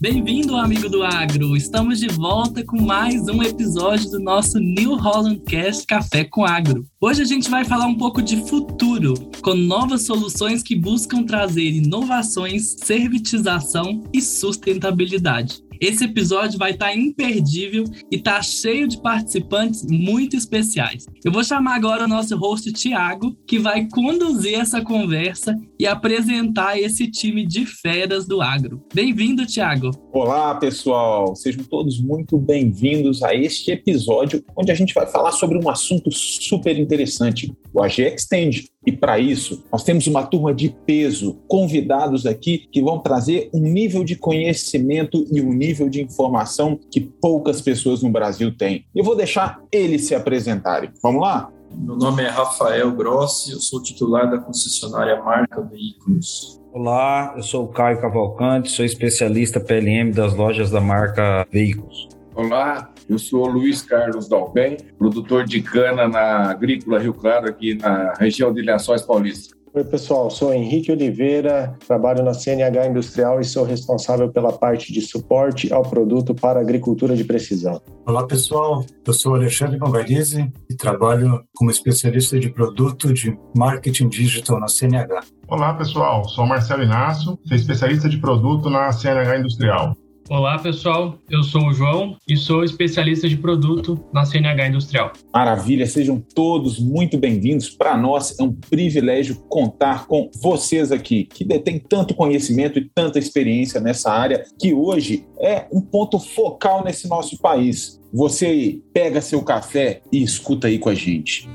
Bem-vindo, amigo do agro! Estamos de volta com mais um episódio do nosso New Holland Cast Café com Agro. Hoje a gente vai falar um pouco de futuro, com novas soluções que buscam trazer inovações, servitização e sustentabilidade. Esse episódio vai estar tá imperdível e está cheio de participantes muito especiais. Eu vou chamar agora o nosso host Tiago, que vai conduzir essa conversa e apresentar esse time de feras do agro. Bem-vindo, Tiago. Olá, pessoal. Sejam todos muito bem-vindos a este episódio onde a gente vai falar sobre um assunto super interessante, o AG Extend. E para isso, nós temos uma turma de peso, convidados aqui que vão trazer um nível de conhecimento e um nível de informação que poucas pessoas no Brasil têm. Eu vou deixar eles se apresentarem. Vamos lá? Meu nome é Rafael Grossi, eu sou titular da concessionária Marca Veículos. Olá, eu sou o Caio Cavalcante, sou especialista PLM das lojas da marca Veículos. Olá, eu sou Luiz Carlos Dalben, produtor de cana na Agrícola Rio Claro, aqui na região de Lençóis Paulista. Oi, pessoal. Sou Henrique Oliveira, trabalho na CNH Industrial e sou responsável pela parte de suporte ao produto para agricultura de precisão. Olá, pessoal. Eu sou Alexandre Novarizzi e trabalho como especialista de produto de marketing digital na CNH. Olá, pessoal. Sou Marcelo Inácio, sou especialista de produto na CNH Industrial. Olá, pessoal. Eu sou o João e sou especialista de produto na CNH Industrial. Maravilha, sejam todos muito bem-vindos. Para nós é um privilégio contar com vocês aqui, que detêm tanto conhecimento e tanta experiência nessa área, que hoje é um ponto focal nesse nosso país. Você pega seu café e escuta aí com a gente.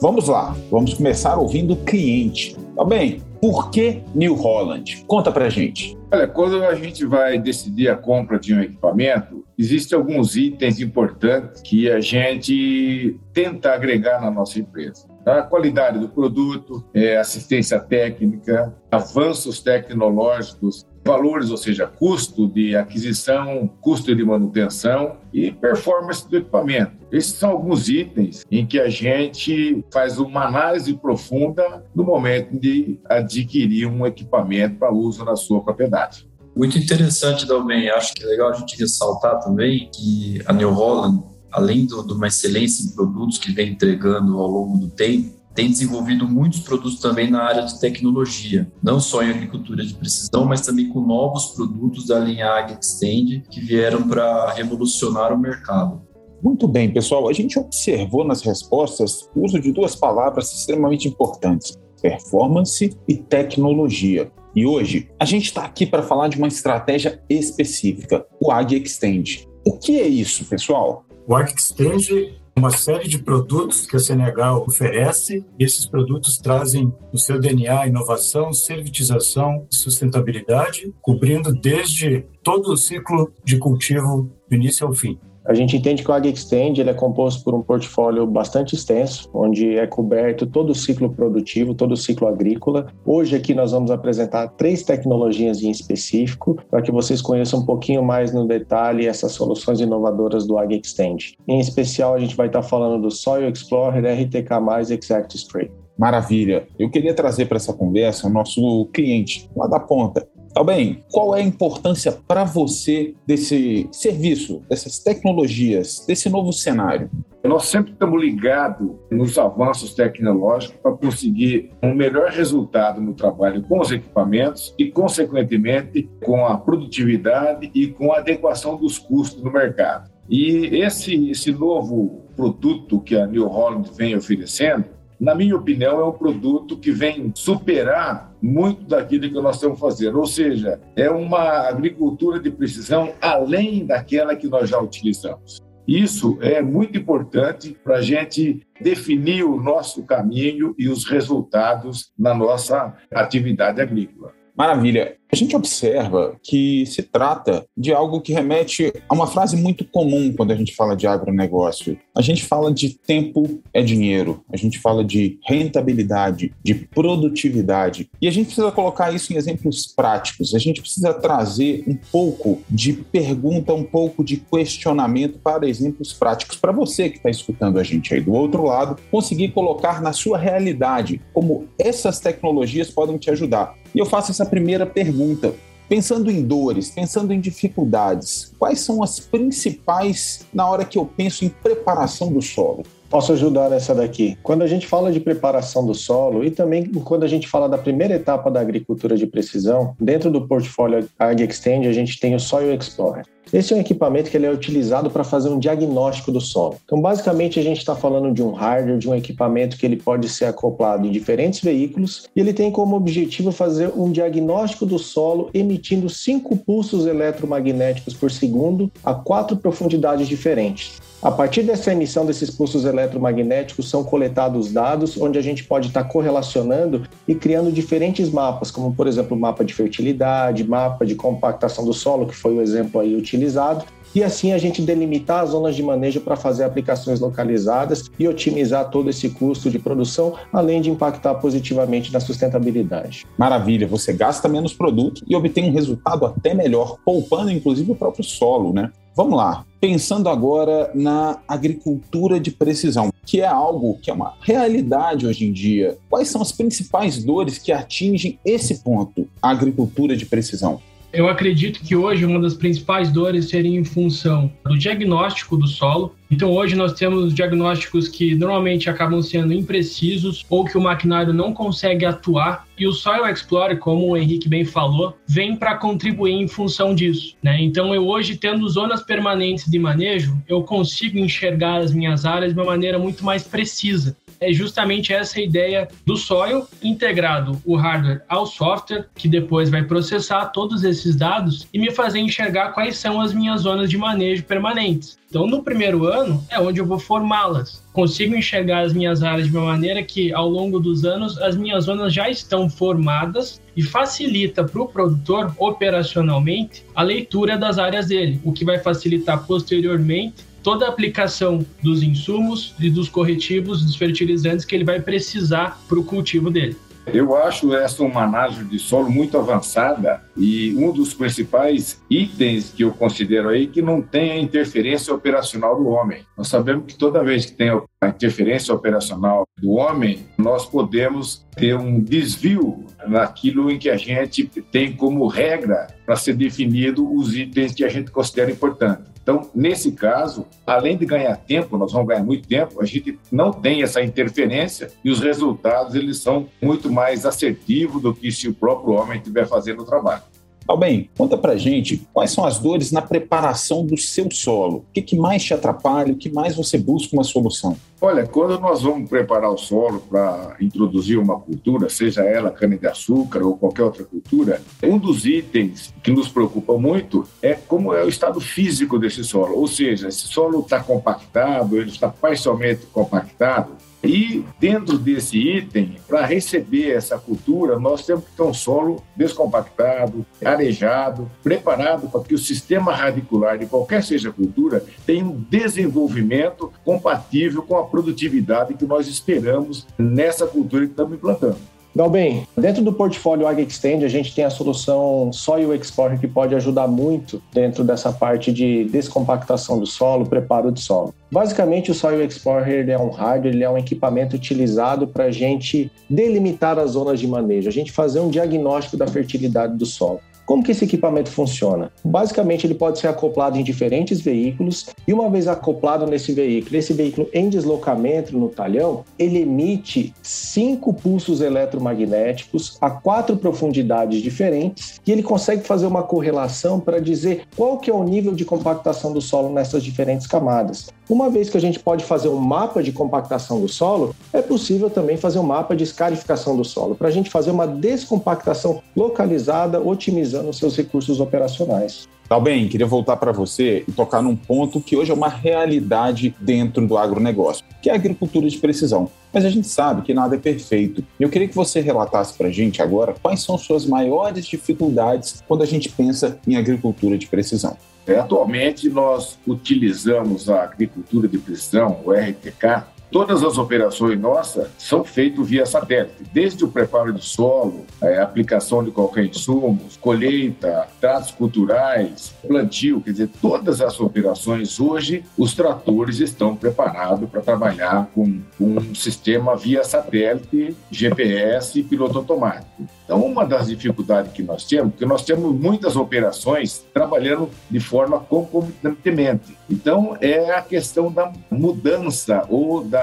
Vamos lá, vamos começar ouvindo o cliente. Tá bem, por que New Holland? Conta pra gente. Olha, quando a gente vai decidir a compra de um equipamento, existem alguns itens importantes que a gente tenta agregar na nossa empresa. A qualidade do produto, é, assistência técnica, avanços tecnológicos, valores, ou seja, custo de aquisição, custo de manutenção e performance do equipamento. Esses são alguns itens em que a gente faz uma análise profunda no momento de adquirir um equipamento para uso na sua propriedade. Muito interessante também, acho que é legal a gente ressaltar também que a New Holland, além de uma excelência em produtos que vem entregando ao longo do tempo, tem desenvolvido muitos produtos também na área de tecnologia, não só em agricultura de precisão, mas também com novos produtos da linha Ag Extend que vieram para revolucionar o mercado. Muito bem, pessoal. A gente observou nas respostas o uso de duas palavras extremamente importantes: performance e tecnologia. E hoje a gente está aqui para falar de uma estratégia específica, o Ag Extend. O que é isso, pessoal? O Ag Extend uma série de produtos que a CNH oferece. E esses produtos trazem no seu DNA inovação, servitização e sustentabilidade, cobrindo desde todo o ciclo de cultivo do início ao fim. A gente entende que o AgExtend ele é composto por um portfólio bastante extenso, onde é coberto todo o ciclo produtivo, todo o ciclo agrícola. Hoje aqui nós vamos apresentar três tecnologias em específico, para que vocês conheçam um pouquinho mais no detalhe essas soluções inovadoras do AgExtend. Em especial, a gente vai estar falando do Soil Explorer RTK+, Exact Spray. Maravilha. Eu queria trazer para essa conversa o nosso cliente lá da ponta, Tá bem, qual é a importância para você desse serviço, dessas tecnologias, desse novo cenário? Nós sempre estamos ligados nos avanços tecnológicos para conseguir um melhor resultado no trabalho com os equipamentos e, consequentemente, com a produtividade e com a adequação dos custos no mercado. E esse, esse novo produto que a New Holland vem oferecendo, na minha opinião, é um produto que vem superar muito daquilo que nós estamos fazendo. Ou seja, é uma agricultura de precisão além daquela que nós já utilizamos. Isso é muito importante para a gente definir o nosso caminho e os resultados na nossa atividade agrícola. Maravilha. A gente observa que se trata de algo que remete a uma frase muito comum quando a gente fala de agronegócio. A gente fala de tempo é dinheiro, a gente fala de rentabilidade, de produtividade. E a gente precisa colocar isso em exemplos práticos. A gente precisa trazer um pouco de pergunta, um pouco de questionamento para exemplos práticos, para você que está escutando a gente aí do outro lado, conseguir colocar na sua realidade como essas tecnologias podem te ajudar. E eu faço essa primeira pergunta. Pensando em dores, pensando em dificuldades, quais são as principais na hora que eu penso em preparação do solo? Posso ajudar nessa daqui. Quando a gente fala de preparação do solo e também quando a gente fala da primeira etapa da agricultura de precisão, dentro do portfólio Ag Extend a gente tem o Soil Explorer. Esse é um equipamento que ele é utilizado para fazer um diagnóstico do solo. Então, basicamente, a gente está falando de um hardware, de um equipamento que ele pode ser acoplado em diferentes veículos e ele tem como objetivo fazer um diagnóstico do solo emitindo cinco pulsos eletromagnéticos por segundo a quatro profundidades diferentes. A partir dessa emissão desses pulsos eletromagnéticos são coletados dados onde a gente pode estar correlacionando e criando diferentes mapas, como por exemplo mapa de fertilidade, mapa de compactação do solo, que foi o exemplo aí utilizado, e assim a gente delimitar as zonas de manejo para fazer aplicações localizadas e otimizar todo esse custo de produção, além de impactar positivamente na sustentabilidade. Maravilha, você gasta menos produto e obtém um resultado até melhor, poupando inclusive o próprio solo, né? Vamos lá, pensando agora na agricultura de precisão, que é algo que é uma realidade hoje em dia. Quais são as principais dores que atingem esse ponto, a agricultura de precisão? Eu acredito que hoje uma das principais dores seria em função do diagnóstico do solo. Então, hoje nós temos diagnósticos que normalmente acabam sendo imprecisos ou que o maquinário não consegue atuar. E o Soil Explorer, como o Henrique bem falou, vem para contribuir em função disso. Né? Então, eu hoje, tendo zonas permanentes de manejo, eu consigo enxergar as minhas áreas de uma maneira muito mais precisa é justamente essa ideia do Soil integrado o hardware ao software, que depois vai processar todos esses dados e me fazer enxergar quais são as minhas zonas de manejo permanentes. Então, no primeiro ano é onde eu vou formá-las. Consigo enxergar as minhas áreas de uma maneira que, ao longo dos anos, as minhas zonas já estão formadas e facilita para o produtor, operacionalmente, a leitura das áreas dele, o que vai facilitar posteriormente toda a aplicação dos insumos e dos corretivos, dos fertilizantes que ele vai precisar para o cultivo dele. Eu acho essa uma análise de solo muito avançada e um dos principais itens que eu considero aí que não tem a interferência operacional do homem. Nós sabemos que toda vez que tem a interferência operacional do homem, nós podemos ter um desvio naquilo em que a gente tem como regra para ser definido os itens que a gente considera importantes. Então, nesse caso, além de ganhar tempo, nós vamos ganhar muito tempo, a gente não tem essa interferência e os resultados eles são muito mais assertivos do que se o próprio homem estiver fazendo o trabalho. Albem, conta pra gente quais são as dores na preparação do seu solo. O que, que mais te atrapalha? O que mais você busca uma solução? Olha, quando nós vamos preparar o solo para introduzir uma cultura, seja ela cana-de-açúcar ou qualquer outra cultura, um dos itens que nos preocupa muito é como é o estado físico desse solo. Ou seja, esse solo está compactado, ele está parcialmente compactado, e dentro desse item, para receber essa cultura, nós temos que ter um solo descompactado, arejado, preparado para que o sistema radicular de qualquer seja a cultura tenha um desenvolvimento compatível com a produtividade que nós esperamos nessa cultura que estamos implantando. Galbem, dentro do portfólio Ag Extend, a gente tem a solução Soil Explorer que pode ajudar muito dentro dessa parte de descompactação do solo, preparo de solo. Basicamente, o Soil Explorer é um hardware, ele é um equipamento utilizado para a gente delimitar as zonas de manejo, a gente fazer um diagnóstico da fertilidade do solo. Como que esse equipamento funciona? Basicamente, ele pode ser acoplado em diferentes veículos e uma vez acoplado nesse veículo, esse veículo em deslocamento no talhão, ele emite cinco pulsos eletromagnéticos a quatro profundidades diferentes e ele consegue fazer uma correlação para dizer qual que é o nível de compactação do solo nessas diferentes camadas. Uma vez que a gente pode fazer um mapa de compactação do solo, é possível também fazer um mapa de escarificação do solo, para a gente fazer uma descompactação localizada, otimizando otimizando seus recursos operacionais. Tá bem, queria voltar para você e tocar num ponto que hoje é uma realidade dentro do agronegócio, que é a agricultura de precisão. Mas a gente sabe que nada é perfeito. Eu queria que você relatasse para a gente agora quais são suas maiores dificuldades quando a gente pensa em agricultura de precisão. É, atualmente, nós utilizamos a agricultura de precisão, o RTK, Todas as operações nossas são feitas via satélite, desde o preparo do solo, a aplicação de qualquer insumo, colheita, tratos culturais, plantio, quer dizer, todas as operações hoje, os tratores estão preparados para trabalhar com um sistema via satélite, GPS e piloto automático. Então, uma das dificuldades que nós temos, porque nós temos muitas operações trabalhando de forma concomitantemente. Então, é a questão da mudança ou da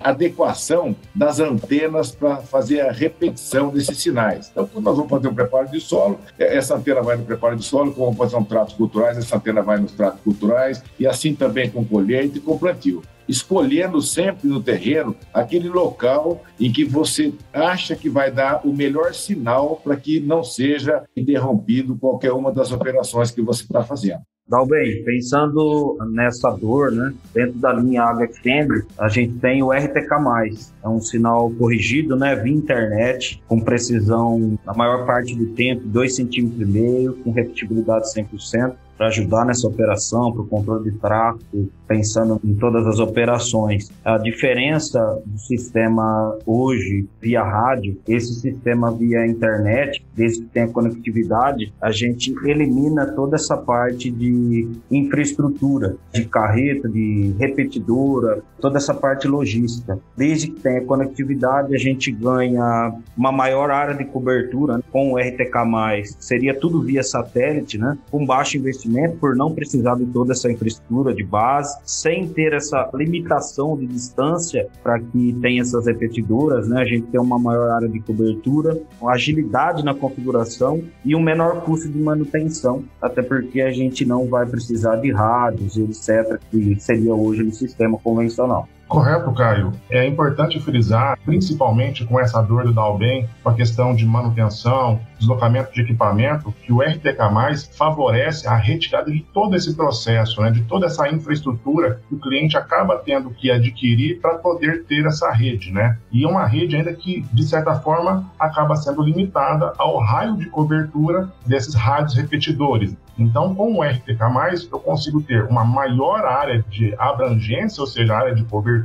adequação das antenas para fazer a repetição desses sinais. Então, quando nós vamos fazer um preparo de solo, essa antena vai no preparo de solo, quando vamos fazer um tratos culturais, essa antena vai nos tratos culturais, e assim também com colheita e com plantio escolhendo sempre no terreno aquele local em que você acha que vai dar o melhor sinal para que não seja interrompido qualquer uma das operações que você está fazendo. Dalben, pensando nessa dor, né, dentro da linha AgroExtend, a gente tem o RTK+, é um sinal corrigido, né, via internet, com precisão na maior parte do tempo, 2,5 cm, com repetibilidade 100% para ajudar nessa operação, para o controle de tráfego, pensando em todas as operações. A diferença do sistema hoje via rádio, esse sistema via internet, desde que tenha conectividade, a gente elimina toda essa parte de infraestrutura, de carreta, de repetidora, toda essa parte logística. Desde que tenha conectividade, a gente ganha uma maior área de cobertura né? com o RTK+, seria tudo via satélite, né? com baixo investimento investimento por não precisar de toda essa infraestrutura de base, sem ter essa limitação de distância para que tenha essas repetidoras, né? A gente tem uma maior área de cobertura, agilidade na configuração e um menor custo de manutenção, até porque a gente não vai precisar de rádios, etc., que seria hoje no sistema convencional. Correto, Caio. É importante frisar, principalmente com essa dor do Dalben, com a questão de manutenção, deslocamento de equipamento, que o RTK+, favorece a retirada de todo esse processo, né, de toda essa infraestrutura que o cliente acaba tendo que adquirir para poder ter essa rede, né? E é uma rede ainda que, de certa forma, acaba sendo limitada ao raio de cobertura desses rádios repetidores. Então, com o RTK+, eu consigo ter uma maior área de abrangência, ou seja, área de cobertura,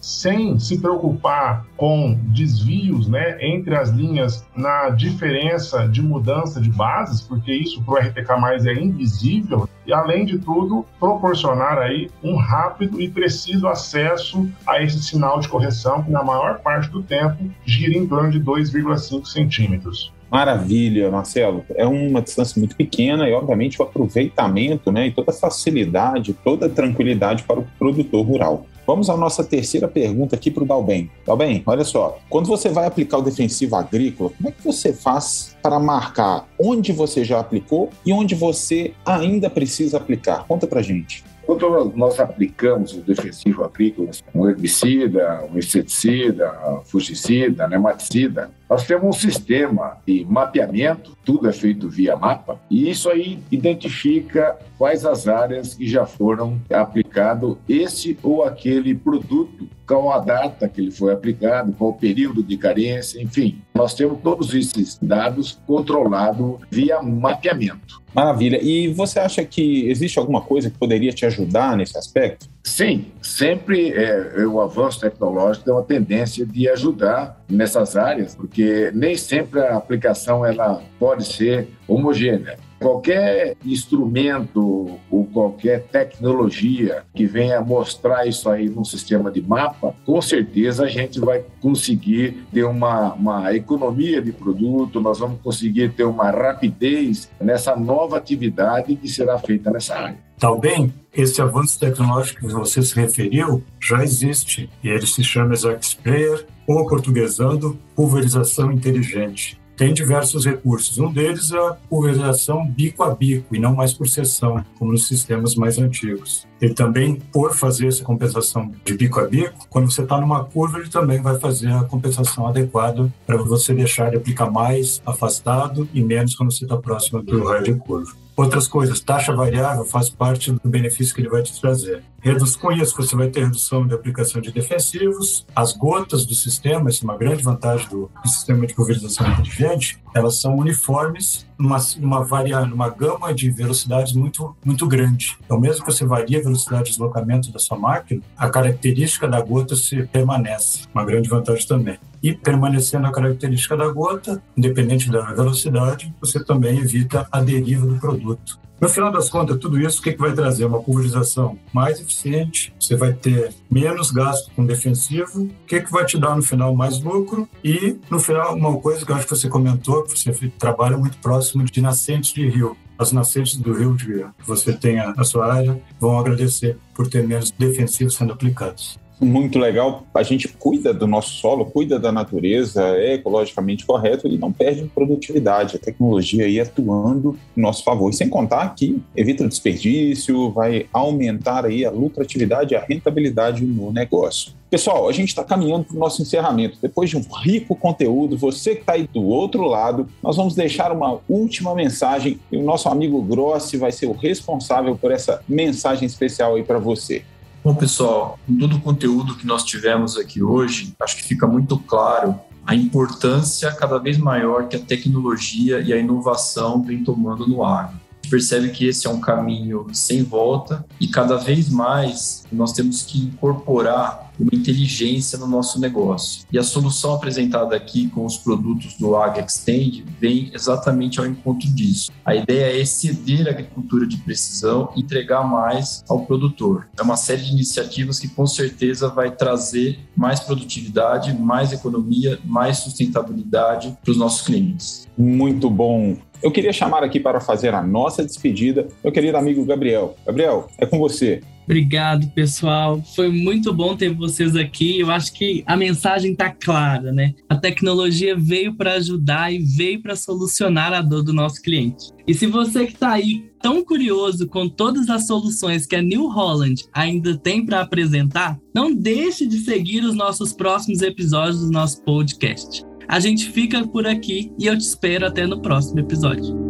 sem se preocupar com desvios né, entre as linhas na diferença de mudança de bases, porque isso para o RTK+, é invisível, e além de tudo, proporcionar aí um rápido e preciso acesso a esse sinal de correção, que na maior parte do tempo gira em torno de 2,5 centímetros. Maravilha, Marcelo. É uma distância muito pequena e, obviamente, o aproveitamento né, e toda a facilidade, toda a tranquilidade para o produtor rural. Vamos à nossa terceira pergunta aqui para o Dalben. Dalben, olha só. Quando você vai aplicar o defensivo agrícola, como é que você faz para marcar onde você já aplicou e onde você ainda precisa aplicar? Conta para gente. Quando nós aplicamos o defensivo agrícola, um herbicida, um inseticida, um fungicida, nematicida, nós temos um sistema de mapeamento, tudo é feito via mapa, e isso aí identifica quais as áreas que já foram aplicado esse ou aquele produto, qual a data que ele foi aplicado, qual o período de carência, enfim. Nós temos todos esses dados controlados via mapeamento. Maravilha. E você acha que existe alguma coisa que poderia te ajudar nesse aspecto? Sim, sempre é, o avanço tecnológico tem uma tendência de ajudar nessas áreas, porque nem sempre a aplicação ela pode ser homogênea. Qualquer instrumento ou qualquer tecnologia que venha mostrar isso aí num sistema de mapa, com certeza a gente vai conseguir ter uma, uma economia de produto, nós vamos conseguir ter uma rapidez nessa nova atividade que será feita nessa área. Também, esse avanço tecnológico que você se referiu já existe e ele se chama Sprayer ou, portuguesando, pulverização inteligente. Tem diversos recursos. Um deles é a pulverização bico a bico e não mais por seção, como nos sistemas mais antigos. Ele também, por fazer essa compensação de bico a bico, quando você está numa curva, ele também vai fazer a compensação adequada para você deixar de aplicar mais afastado e menos quando você está próximo do raio de curva. Outras coisas, taxa variável faz parte do benefício que ele vai te trazer. Reduz com isso, você vai ter redução de aplicação de defensivos. As gotas do sistema, isso é uma grande vantagem do, do sistema de pulverização inteligente, elas são uniformes numa, numa, varia, numa gama de velocidades muito, muito grande. Então, mesmo que você varie a velocidade de deslocamento da sua máquina, a característica da gota se permanece. Uma grande vantagem também. E permanecendo a característica da gota, independente da velocidade, você também evita a deriva do produto. No final das contas, tudo isso o que, que vai trazer? Uma pulverização mais eficiente, você vai ter menos gasto com defensivo, o que, que vai te dar no final mais lucro? E, no final, uma coisa que eu acho que você comentou, que você trabalha muito próximo de nascentes de rio. As nascentes do rio que você tem na sua área vão agradecer por ter menos defensivos sendo aplicados muito legal. A gente cuida do nosso solo, cuida da natureza, é ecologicamente correto e não perde produtividade. A tecnologia aí atuando em nosso favor. E sem contar que evita desperdício, vai aumentar aí a lucratividade e a rentabilidade no negócio. Pessoal, a gente está caminhando para o nosso encerramento. Depois de um rico conteúdo, você que está aí do outro lado, nós vamos deixar uma última mensagem e o nosso amigo Grossi vai ser o responsável por essa mensagem especial aí para você. Bom, pessoal, com todo o conteúdo que nós tivemos aqui hoje, acho que fica muito claro a importância cada vez maior que a tecnologia e a inovação vem tomando no agro. A gente percebe que esse é um caminho sem volta e cada vez mais nós temos que incorporar uma inteligência no nosso negócio. E a solução apresentada aqui com os produtos do Ag Extend vem exatamente ao encontro disso. A ideia é exceder a agricultura de precisão e entregar mais ao produtor. É uma série de iniciativas que com certeza vai trazer mais produtividade, mais economia, mais sustentabilidade para os nossos clientes. Muito bom. Eu queria chamar aqui para fazer a nossa despedida meu querido amigo Gabriel. Gabriel, é com você. Obrigado, pessoal. Foi muito bom ter vocês aqui. Eu acho que a mensagem está clara, né? A tecnologia veio para ajudar e veio para solucionar a dor do nosso cliente. E se você que está aí tão curioso com todas as soluções que a New Holland ainda tem para apresentar, não deixe de seguir os nossos próximos episódios do nosso podcast. A gente fica por aqui e eu te espero até no próximo episódio.